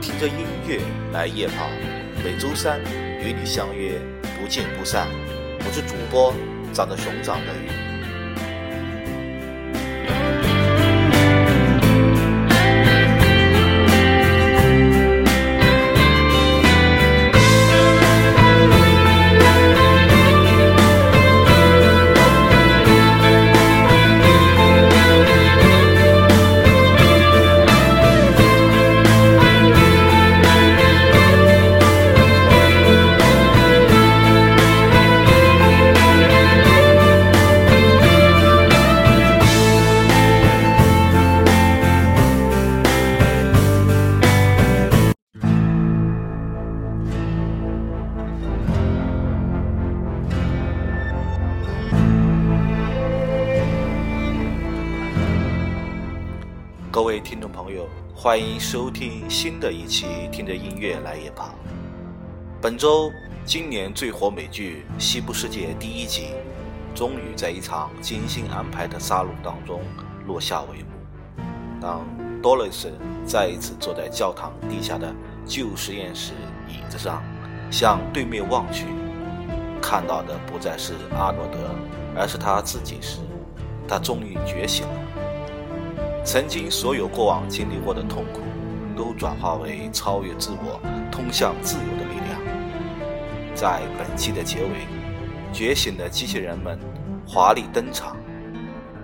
听着音乐来夜跑，每周三与你相约，不见不散。我是主播长得熊掌的鱼。》。本周，今年最火美剧《西部世界》第一集，终于在一场精心安排的杀戮当中落下帷幕。当 d o l 再一次坐在教堂地下的旧实验室椅子上，向对面望去，看到的不再是阿诺德，而是他自己时，他终于觉醒了。曾经所有过往经历过的痛苦，都转化为超越自我、通向自由的力量。在本期的结尾，觉醒的机器人们华丽登场，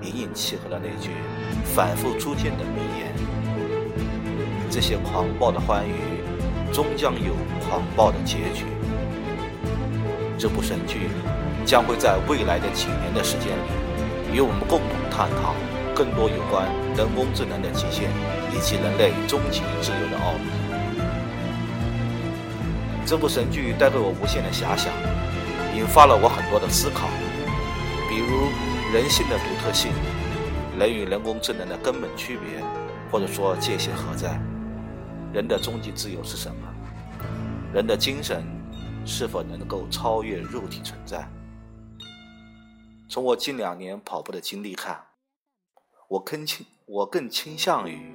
隐隐契合了那句反复出现的名言：这些狂暴的欢愉，终将有狂暴的结局。这部神剧将会在未来的几年的时间里，与我们共同探讨。更多有关人工智能的极限，以及人类终极自由的奥秘。这部神剧带给我无限的遐想，引发了我很多的思考，比如人性的独特性，人与人工智能的根本区别，或者说界限何在？人的终极自由是什么？人的精神是否能够超越肉体存在？从我近两年跑步的经历看。我恳请，我更倾向于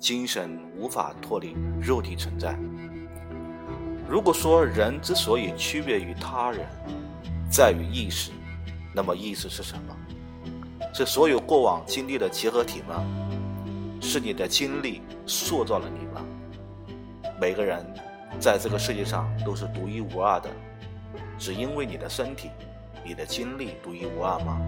精神无法脱离肉体存在。如果说人之所以区别于他人，在于意识，那么意识是什么？是所有过往经历的结合体吗？是你的经历塑造了你吗？每个人在这个世界上都是独一无二的，只因为你的身体、你的经历独一无二吗？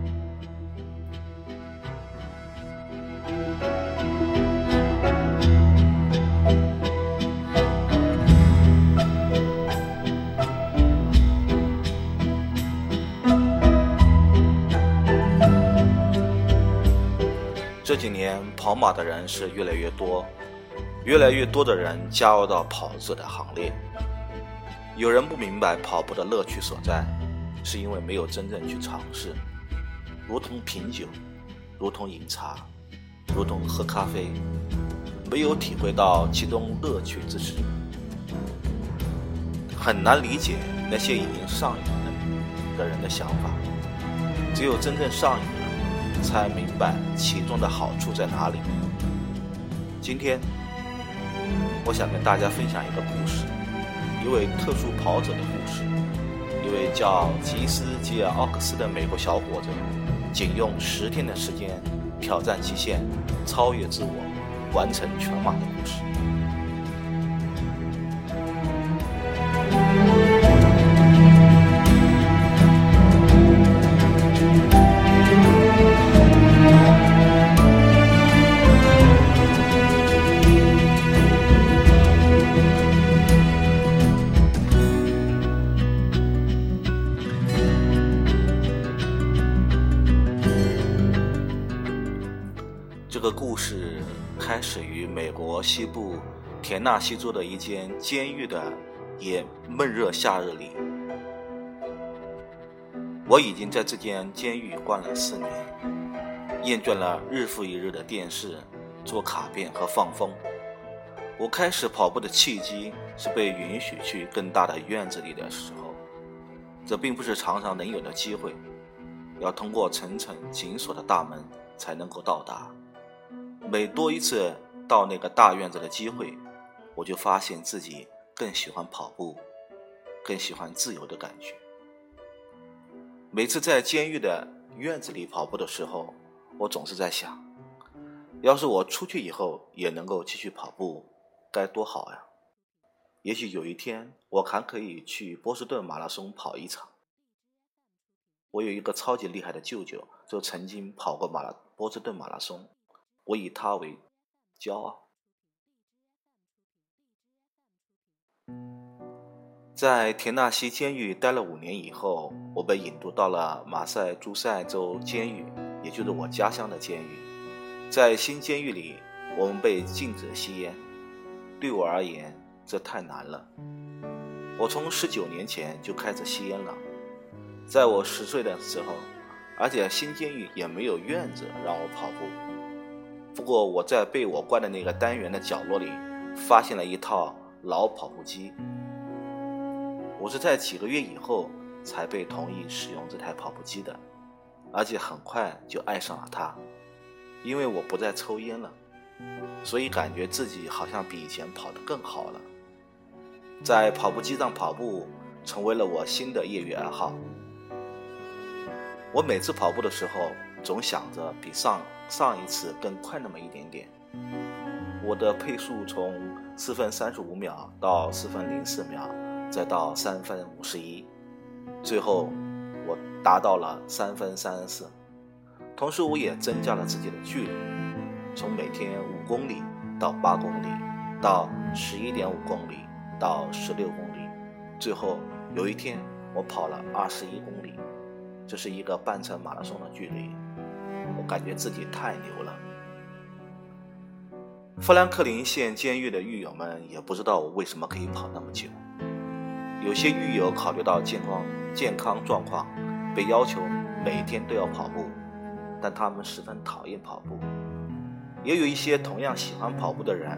这几年跑马的人是越来越多，越来越多的人加入到跑者的行列。有人不明白跑步的乐趣所在，是因为没有真正去尝试，如同品酒，如同饮茶。如同喝咖啡，没有体会到其中乐趣之时，很难理解那些已经上瘾的的人的想法。只有真正上瘾了，才明白其中的好处在哪里。今天，我想跟大家分享一个故事，一位特殊跑者的故事。一位叫吉斯吉尔奥克斯的美国小伙子，仅用十天的时间。挑战极限，超越自我，完成全马的故事。田纳西州的一间监狱的炎闷热夏日里。我已经在这间监狱关了四年，厌倦了日复一日的电视、做卡片和放风。我开始跑步的契机是被允许去更大的院子里的时候，这并不是常常能有的机会。要通过层层紧锁的大门才能够到达。每多一次到那个大院子的机会，我就发现自己更喜欢跑步，更喜欢自由的感觉。每次在监狱的院子里跑步的时候，我总是在想，要是我出去以后也能够继续跑步，该多好呀！也许有一天，我还可以去波士顿马拉松跑一场。我有一个超级厉害的舅舅，就曾经跑过马拉波士顿马拉松，我以他为骄傲。在田纳西监狱待了五年以后，我被引渡到了马赛诸塞州监狱，也就是我家乡的监狱。在新监狱里，我们被禁止吸烟。对我而言，这太难了。我从十九年前就开始吸烟了。在我十岁的时候，而且新监狱也没有院子让我跑步。不过我在被我关的那个单元的角落里，发现了一套老跑步机。我是在几个月以后才被同意使用这台跑步机的，而且很快就爱上了它，因为我不再抽烟了，所以感觉自己好像比以前跑得更好了。在跑步机上跑步成为了我新的业余爱好。我每次跑步的时候，总想着比上上一次更快那么一点点。我的配速从四分三十五秒到四分零四秒，再到三分五十一，最后我达到了三分三十四。同时，我也增加了自己的距离，从每天五公里到八公里，到十一点五公里，到十六公里，最后有一天我跑了二十一公里。这是一个半程马拉松的距离，我感觉自己太牛了。富兰克林县监狱的狱友们也不知道我为什么可以跑那么久。有些狱友考虑到健康健康状况，被要求每天都要跑步，但他们十分讨厌跑步。也有一些同样喜欢跑步的人，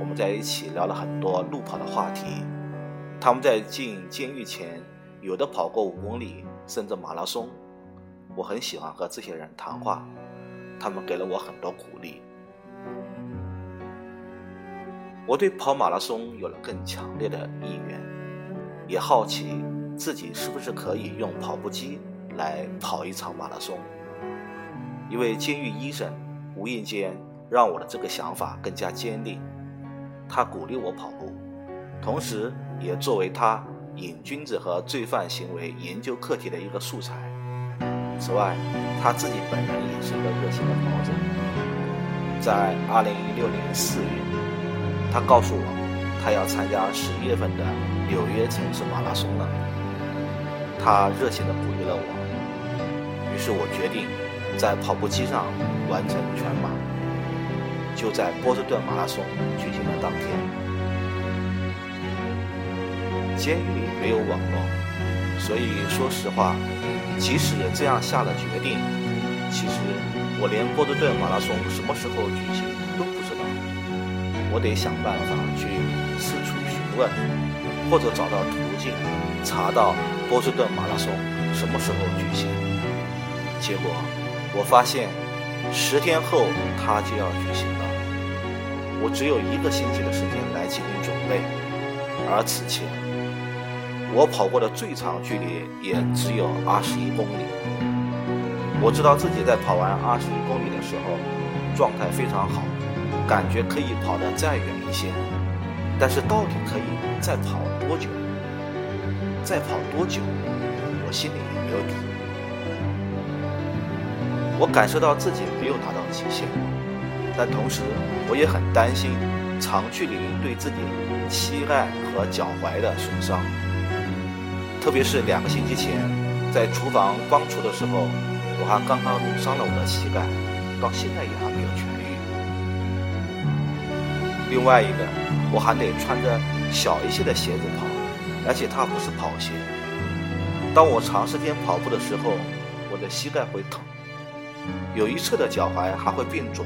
我们在一起聊了很多路跑的话题。他们在进监狱前，有的跑过五公里。甚至马拉松，我很喜欢和这些人谈话，他们给了我很多鼓励。我对跑马拉松有了更强烈的意愿，也好奇自己是不是可以用跑步机来跑一场马拉松。一位监狱医生无意间让我的这个想法更加坚定，他鼓励我跑步，同时也作为他。瘾君子和罪犯行为研究课题的一个素材。此外，他自己本人也是一个热心的跑者。在2016年4月，他告诉我，他要参加11月份的纽约城市马拉松了。他热情地鼓励了我，于是我决定在跑步机上完成全马。就在波士顿马拉松举行的当天。监狱里没有网络，所以说实话，即使这样下了决定，其实我连波士顿马拉松什么时候举行。我得想办法去四处询问，或者找到途径查到波士顿马拉松什么时候举行。结果我发现，十天后它就要举行了。我只有一个星期的时间来进行准备，而此前。我跑过的最长距离也只有二十一公里。我知道自己在跑完二十一公里的时候，状态非常好，感觉可以跑得再远一些。但是到底可以再跑多久？再跑多久？我心里也没有底。我感受到自己没有达到极限，但同时我也很担心长距离对自己膝盖和脚踝的损伤。特别是两个星期前，在厨房帮厨的时候，我还刚刚扭伤了我的膝盖，到现在也还没有痊愈。另外一个，我还得穿着小一些的鞋子跑，而且它不是跑鞋。当我长时间跑步的时候，我的膝盖会疼，有一侧的脚踝还会变肿。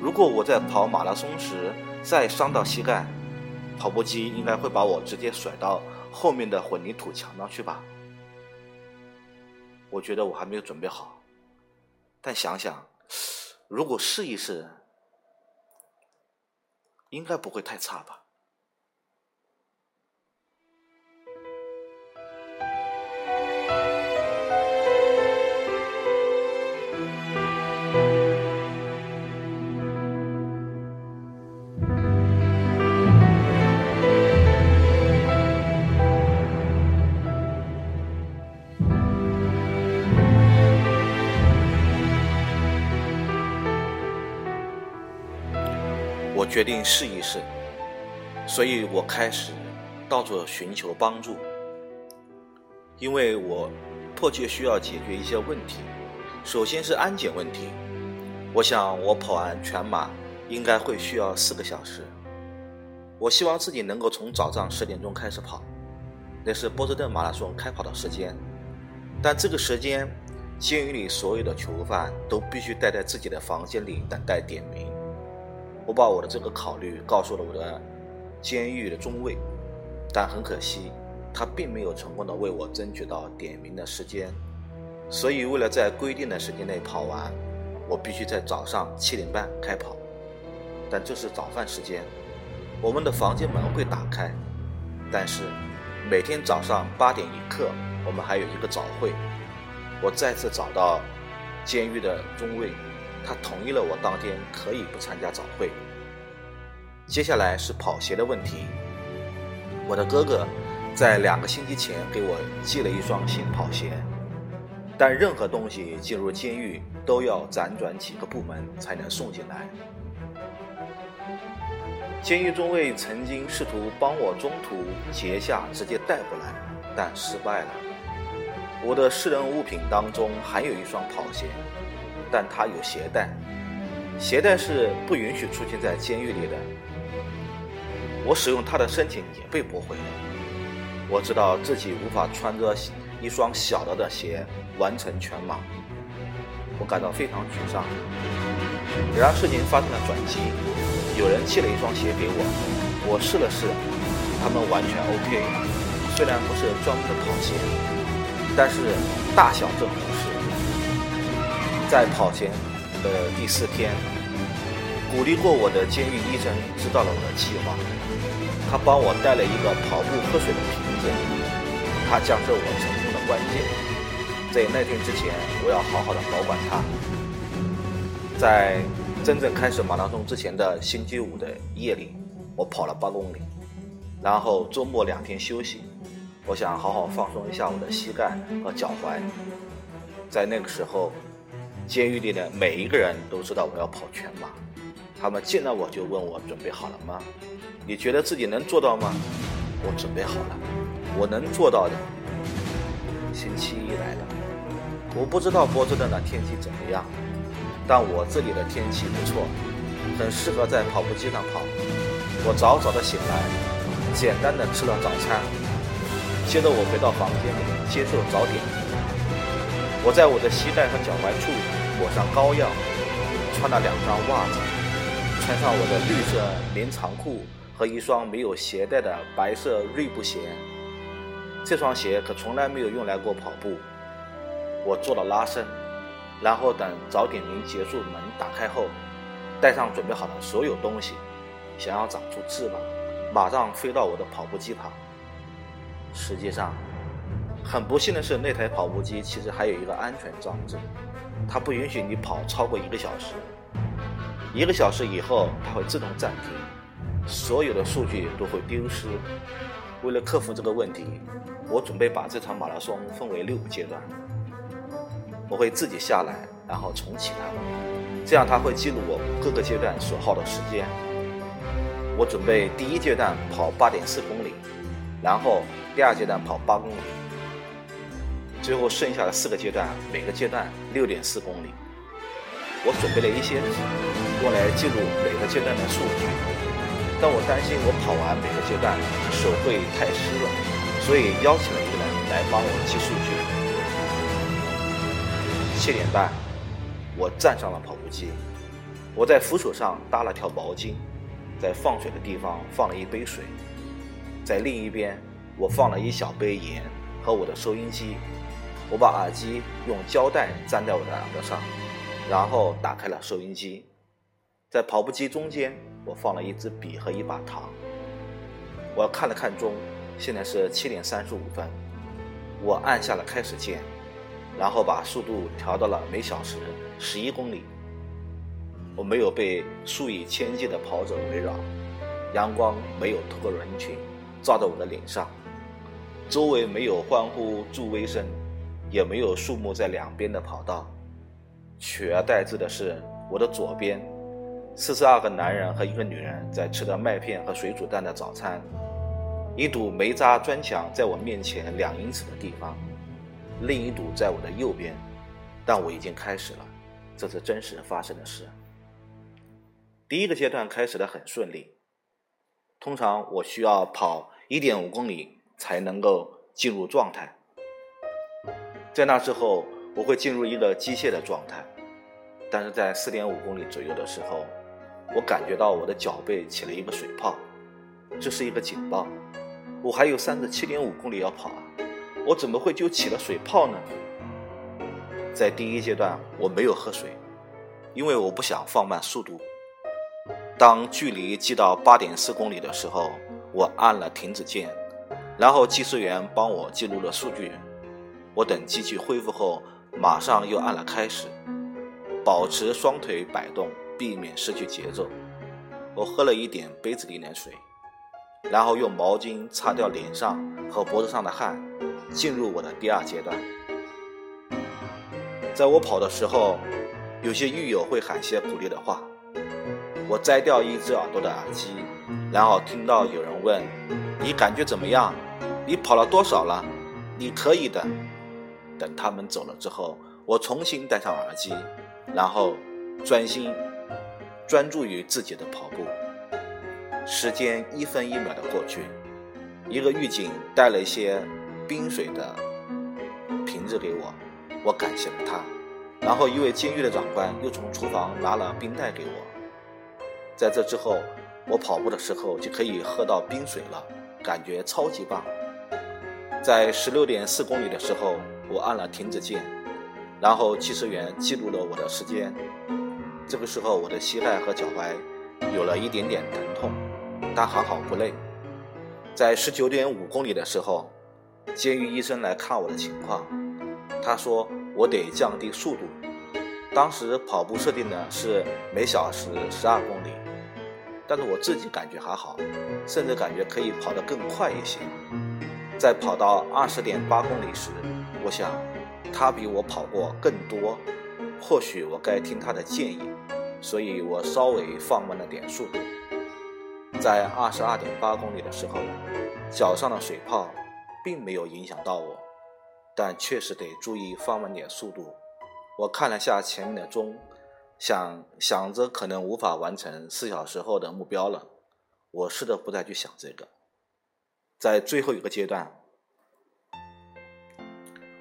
如果我在跑马拉松时再伤到膝盖，跑步机应该会把我直接甩到。后面的混凝土墙上去吧。我觉得我还没有准备好。但想想，如果试一试，应该不会太差吧。决定试一试，所以我开始到处寻求帮助，因为我迫切需要解决一些问题。首先是安检问题，我想我跑完全马应该会需要四个小时。我希望自己能够从早上十点钟开始跑，那是波士顿马拉松开跑的时间。但这个时间，监狱里所有的囚犯都必须待在自己的房间里等待点名。我把我的这个考虑告诉了我的监狱的中尉，但很可惜，他并没有成功的为我争取到点名的时间。所以，为了在规定的时间内跑完，我必须在早上七点半开跑。但这是早饭时间，我们的房间门会打开，但是每天早上八点一刻，我们还有一个早会。我再次找到监狱的中尉。他同意了，我当天可以不参加早会。接下来是跑鞋的问题。我的哥哥在两个星期前给我寄了一双新跑鞋，但任何东西进入监狱都要辗转几个部门才能送进来。监狱中尉曾经试图帮我中途截下直接带回来，但失败了。我的私人物品当中还有一双跑鞋。但他有鞋带，鞋带是不允许出现在监狱里的。我使用他的申请也被驳回了。我知道自己无法穿着一双小的的鞋完成全马，我感到非常沮丧。然而事情发生了转机，有人寄了一双鞋给我，我试了试，他们完全 OK。虽然不是专门的跑鞋，但是大小正合适。在跑前的第四天，鼓励过我的监狱医生知道了我的计划，他帮我带了一个跑步喝水的瓶子，它将是我成功的关键。在那天之前，我要好好的保管它。在真正开始马拉松之前的星期五的夜里，我跑了八公里，然后周末两天休息，我想好好放松一下我的膝盖和脚踝。在那个时候。监狱里的每一个人都知道我要跑全马，他们见到我就问我准备好了吗？你觉得自己能做到吗？我准备好了，我能做到的。星期一来了，我不知道波士顿的天气怎么样，但我这里的天气不错，很适合在跑步机上跑。我早早的醒来，简单的吃了早餐，接着我回到房间里接受早点。我在我的膝盖和脚踝处。裹上膏药，穿了两双袜子，穿上我的绿色连长裤和一双没有鞋带的白色锐步鞋。这双鞋可从来没有用来过跑步。我做了拉伸，然后等早点名结束，门打开后，带上准备好的所有东西，想要长出翅膀，马上飞到我的跑步机旁。实际上，很不幸的是，那台跑步机其实还有一个安全装置。它不允许你跑超过一个小时，一个小时以后它会自动暂停，所有的数据都会丢失。为了克服这个问题，我准备把这场马拉松分为六个阶段。我会自己下来，然后重启它，这样它会记录我各个阶段所耗的时间。我准备第一阶段跑八点四公里，然后第二阶段跑八公里。最后剩下的四个阶段，每个阶段六点四公里。我准备了一些纸，用来记录每个阶段的数据。但我担心我跑完每个阶段手会太湿了，所以邀请了一个人来帮我记数据。七点半，我站上了跑步机。我在扶手上搭了条毛巾，在放水的地方放了一杯水，在另一边我放了一小杯盐和我的收音机。我把耳机用胶带粘在我的耳朵上，然后打开了收音机。在跑步机中间，我放了一支笔和一把糖。我看了看钟，现在是七点三十五分。我按下了开始键，然后把速度调到了每小时十一公里。我没有被数以千计的跑者围绕，阳光没有透过人群照在我的脸上，周围没有欢呼助威声，也没有树木在两边的跑道，取而代之的是我的左边，四十二个男人和一个女人在吃着麦片和水煮蛋的早餐。一堵煤渣砖墙在我面前两英尺的地方，另一堵在我的右边，但我已经开始了，这是真实发生的事。第一个阶段开始的很顺利，通常我需要跑一点五公里才能够进入状态，在那之后我会进入一个机械的状态，但是在四点五公里左右的时候，我感觉到我的脚背起了一个水泡，这是一个警报。我还有三十七点五公里要跑啊！我怎么会就起了水泡呢？在第一阶段，我没有喝水，因为我不想放慢速度。当距离计到八点四公里的时候，我按了停止键，然后计时员帮我记录了数据。我等机器恢复后，马上又按了开始，保持双腿摆动，避免失去节奏。我喝了一点杯子里的水。然后用毛巾擦掉脸上和脖子上的汗，进入我的第二阶段。在我跑的时候，有些狱友会喊些鼓励的话。我摘掉一只耳朵的耳机，然后听到有人问：“你感觉怎么样？你跑了多少了？你可以的。”等他们走了之后，我重新戴上耳机，然后专心专注于自己的跑步。时间一分一秒的过去，一个狱警带了一些冰水的瓶子给我，我感谢了他。然后一位监狱的长官又从厨房拿了冰袋给我。在这之后，我跑步的时候就可以喝到冰水了，感觉超级棒。在十六点四公里的时候，我按了停止键，然后计时员记录了我的时间。这个时候，我的膝盖和脚踝有了一点点疼痛。但还好不累。在十九点五公里的时候，监狱医生来看我的情况，他说我得降低速度。当时跑步设定的是每小时十二公里，但是我自己感觉还好，甚至感觉可以跑得更快一些。在跑到二十点八公里时，我想他比我跑过更多，或许我该听他的建议，所以我稍微放慢了点速度。在二十二点八公里的时候，脚上的水泡并没有影响到我，但确实得注意放慢点速度。我看了下前面的钟，想想着可能无法完成四小时后的目标了。我试着不再去想这个。在最后一个阶段，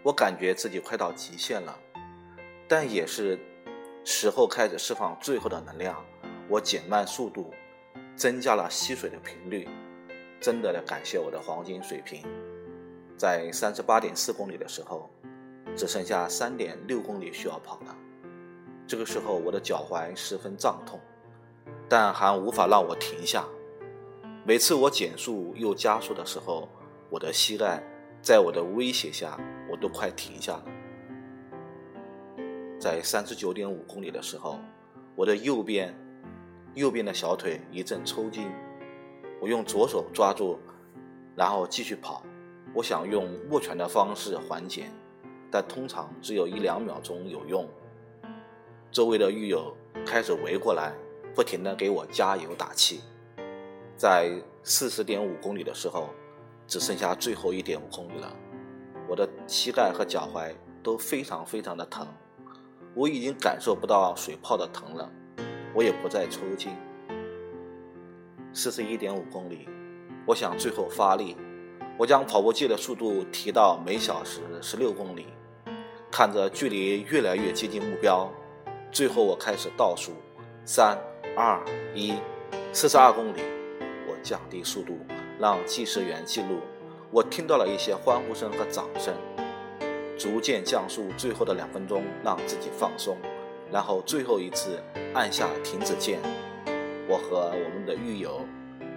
我感觉自己快到极限了，但也是时候开始释放最后的能量。我减慢速度。增加了吸水的频率，真的要感谢我的黄金水平。在三十八点四公里的时候，只剩下三点六公里需要跑了。这个时候我的脚踝十分胀痛，但还无法让我停下。每次我减速又加速的时候，我的膝盖在我的威胁下，我都快停下了。在三十九点五公里的时候，我的右边。右边的小腿一阵抽筋，我用左手抓住，然后继续跑。我想用握拳的方式缓解，但通常只有一两秒钟有用。周围的狱友开始围过来，不停地给我加油打气。在四十点五公里的时候，只剩下最后一点五公里了，我的膝盖和脚踝都非常非常的疼，我已经感受不到水泡的疼了。我也不再抽筋。四十一点五公里，我想最后发力，我将跑步机的速度提到每小时十六公里。看着距离越来越接近目标，最后我开始倒数：三、二、一，四十二公里。我降低速度，让计时员记录。我听到了一些欢呼声和掌声。逐渐降速最后的两分钟，让自己放松，然后最后一次按下停止键。我和我们的狱友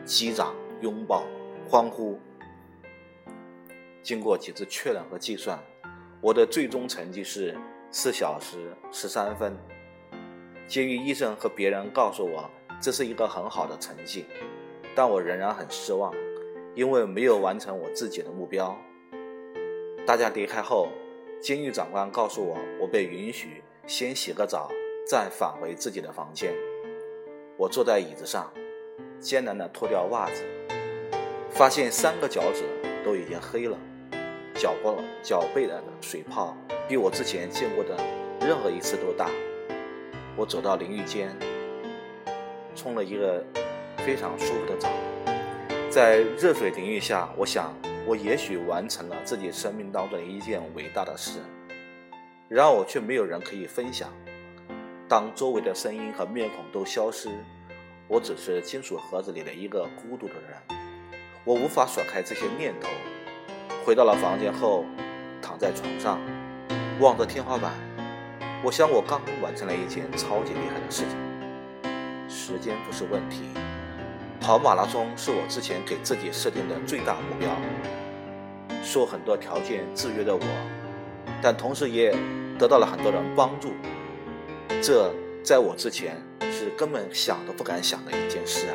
击掌、拥抱、欢呼。经过几次确认和计算，我的最终成绩是四小时十三分。监狱医生和别人告诉我，这是一个很好的成绩，但我仍然很失望，因为没有完成我自己的目标。大家离开后，监狱长官告诉我，我被允许先洗个澡，再返回自己的房间。我坐在椅子上，艰难地脱掉袜子，发现三个脚趾都已经黑了。脚过脚背的水泡比我之前见过的任何一次都大。我走到淋浴间，冲了一个非常舒服的澡。在热水淋浴下，我想我也许完成了自己生命当中的一件伟大的事。然而我却没有人可以分享。当周围的声音和面孔都消失，我只是金属盒子里的一个孤独的人。我无法甩开这些念头。回到了房间后，躺在床上，望着天花板。我想，我刚完成了一件超级厉害的事情。时间不是问题，跑马拉松是我之前给自己设定的最大目标。受很多条件制约的我，但同时也得到了很多人帮助。这在我之前是根本想都不敢想的一件事啊！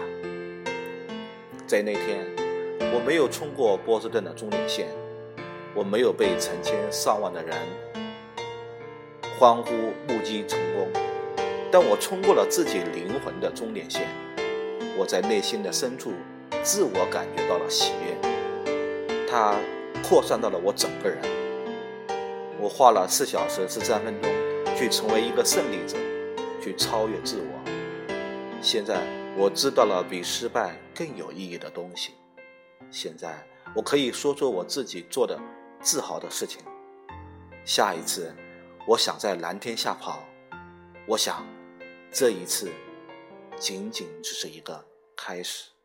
在那天。我没有冲过波士顿的终点线，我没有被成千上万的人欢呼目击成功，但我冲过了自己灵魂的终点线。我在内心的深处自我感觉到了喜悦，它扩散到了我整个人。我花了四小时十三分钟去成为一个胜利者，去超越自我。现在我知道了比失败更有意义的东西。现在我可以说说我自己做的自豪的事情。下一次，我想在蓝天下跑。我想，这一次仅仅只是一个开始。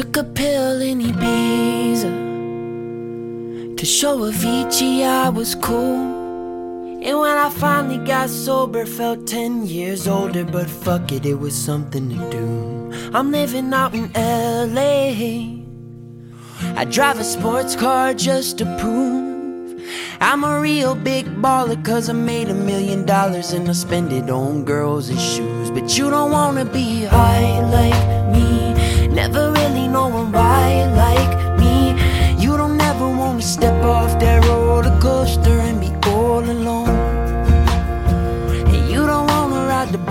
A pill in Ibiza To show Avicii I was cool. And when I finally got sober Felt 10 years older But fuck it, it was something to do. I'm living out in L.A. I drive a sports car just to prove I'm a real big baller cause I made a million dollars and I spend it on girls and shoes. But you don't wanna be high like me Never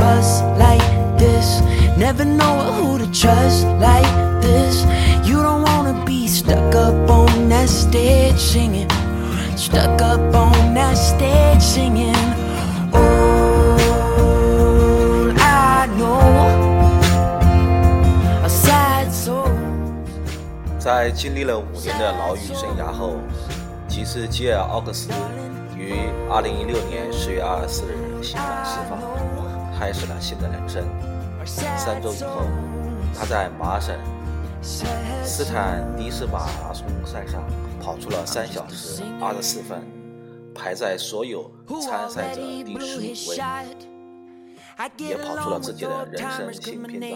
the bus like this Never know who to trust like this You don't wanna be stuck up on that stage singing Stuck up on that stage singing Oh, I know a sad soul. 在经历了五年的牢狱生涯后，吉斯吉尔·奥克斯于2016年10月24日刑满释放，开始了新的人生。三周以后，他在麻省斯坦迪斯马拉松赛上跑出了三小时二十四分，排在所有参赛者第十五位。也跑出了自己的人生新篇章。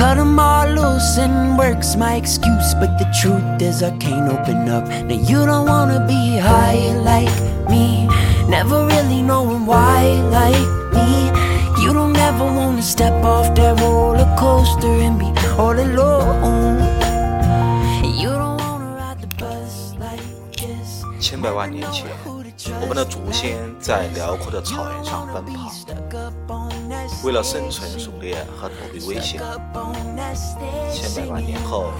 cut them all loose and work's my excuse. But the truth is, I can't open up. Now, you don't wanna be high like me, never really knowing why like me. You don't ever wanna step off that roller coaster and be all alone. 千百万年前，我们的祖先在辽阔的草原上奔跑， 为了生存狩猎和躲避危险，千百万年后，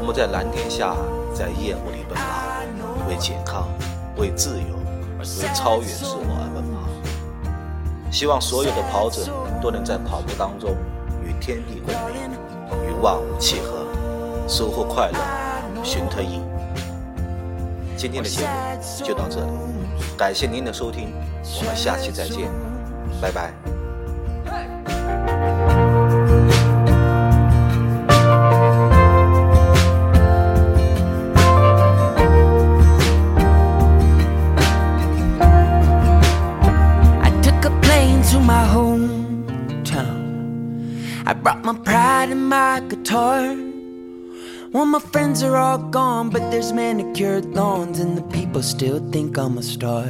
我们在蓝天下，在夜幕里奔跑，为健康，为自由，为超越自我而奔跑。希望所有的跑者都能在跑步当中与天地共鸣，与万物契合，收获快乐，寻得意。今天的节目就到这里，感谢您的收听，我们下期再见，拜拜。Brought my pride and my guitar. Well, my friends are all gone, but there's manicured lawns, and the people still think I'm a star.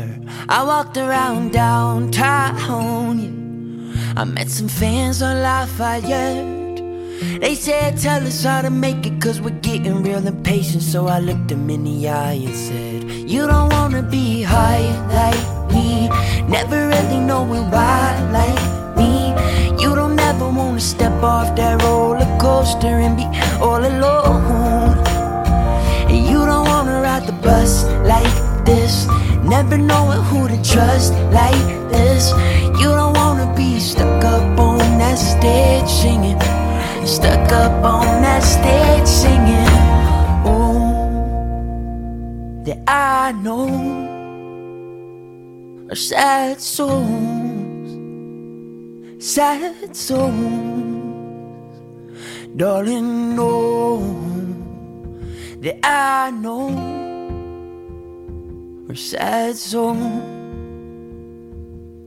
I walked around downtown, yeah. I met some fans on Lafayette. They said, Tell us how to make it, cause we're getting real impatient. So I looked them in the eye and said, You don't wanna be high like me, never really knowing why like off that roller coaster and be all alone. And you don't wanna ride the bus like this, never knowing who to trust like this. You don't wanna be stuck up on that stage singing, stuck up on that stage singing. Oh, that I know are sad songs sad songs. Darling, know that I know. Her sad song,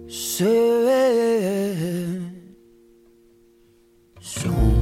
sad song.